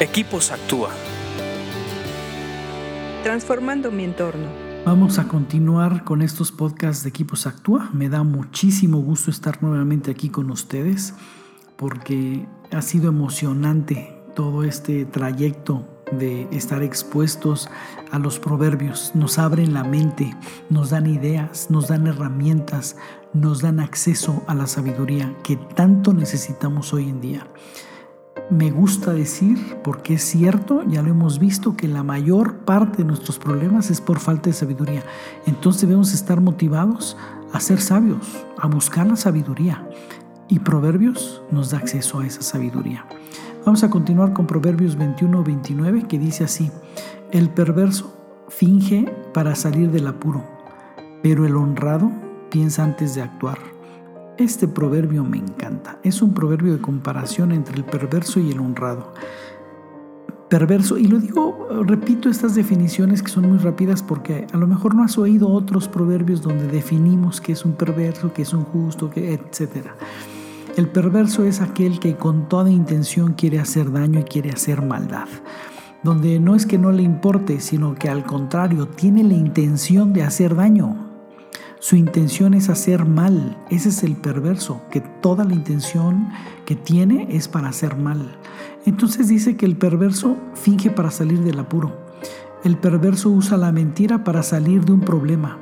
Equipos Actúa. Transformando mi entorno. Vamos a continuar con estos podcasts de Equipos Actúa. Me da muchísimo gusto estar nuevamente aquí con ustedes porque ha sido emocionante todo este trayecto de estar expuestos a los proverbios. Nos abren la mente, nos dan ideas, nos dan herramientas, nos dan acceso a la sabiduría que tanto necesitamos hoy en día. Me gusta decir, porque es cierto, ya lo hemos visto, que la mayor parte de nuestros problemas es por falta de sabiduría. Entonces debemos estar motivados a ser sabios, a buscar la sabiduría. Y Proverbios nos da acceso a esa sabiduría. Vamos a continuar con Proverbios 21-29 que dice así, el perverso finge para salir del apuro, pero el honrado piensa antes de actuar. Este proverbio me encanta. Es un proverbio de comparación entre el perverso y el honrado. Perverso, y lo digo, repito estas definiciones que son muy rápidas porque a lo mejor no has oído otros proverbios donde definimos qué es un perverso, qué es un justo, etc. El perverso es aquel que con toda intención quiere hacer daño y quiere hacer maldad donde no es que no le importe, sino que al contrario, tiene la intención de hacer daño. Su intención es hacer mal. Ese es el perverso, que toda la intención que tiene es para hacer mal. Entonces dice que el perverso finge para salir del apuro. El perverso usa la mentira para salir de un problema.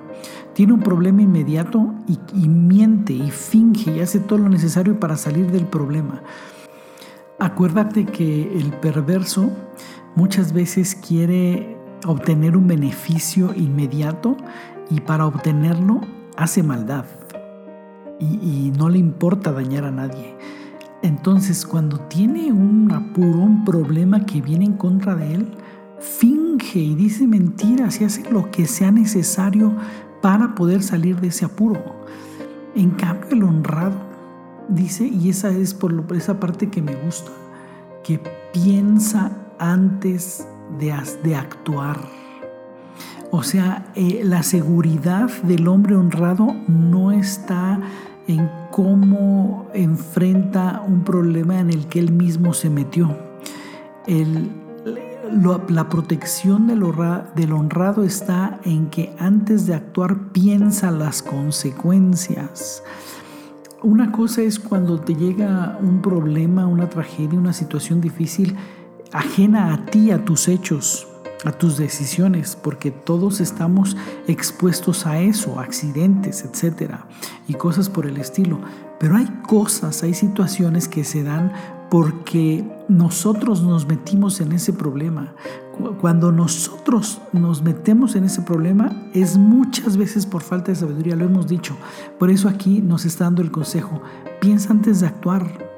Tiene un problema inmediato y, miente y finge y hace todo lo necesario para salir del problema. Acuérdate que el perverso muchas veces quiere obtener un beneficio inmediato y para obtenerlo hace maldad y, no le importa dañar a nadie. Entonces cuando tiene un apuro, un problema que viene en contra de él, finge y dice mentiras y hace lo que sea necesario para poder salir de ese apuro. En cambio el honrado dice, y esa es por, esa parte que me gusta, que piensa antes de, de actuar o sea, eh, la seguridad del hombre honrado no está en cómo enfrenta un problema en el que él mismo se metió. la protección del, del honrado está en que antes de actuar piensa las consecuencias. Una cosa es cuando te llega un problema, una tragedia, una situación difícil ajena a ti, a tus hechos a tus decisiones, porque todos estamos expuestos a eso, accidentes, etcétera, y cosas por el estilo. Pero hay cosas, hay situaciones que se dan porque nosotros nos metimos en ese problema. Cuando nosotros nos metemos en ese problema es muchas veces por falta de sabiduría, lo hemos dicho. Por eso aquí nos está dando el consejo, piensa antes de actuar,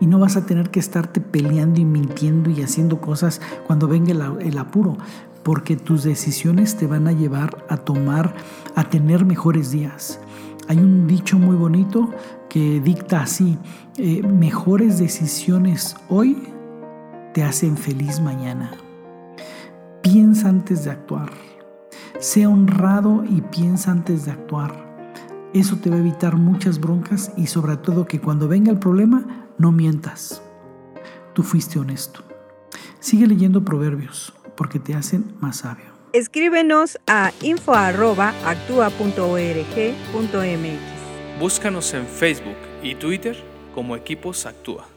y no vas a tener que estarte peleando y mintiendo y haciendo cosas cuando venga el, apuro, porque tus decisiones te van a llevar a tomar, a tener mejores días. Hay un dicho muy bonito que dicta así, eh, mejores decisiones hoy te hacen feliz mañana. Piensa antes de actuar. Sé honrado y piensa antes de actuar. Eso te va a evitar muchas broncas y sobre todo que cuando venga el problema no mientas. Tú fuiste honesto. Sigue leyendo proverbios porque te hacen más sabio. Escríbenos a info.actua.org.mx. Búscanos en Facebook y Twitter como Equipos Actúa.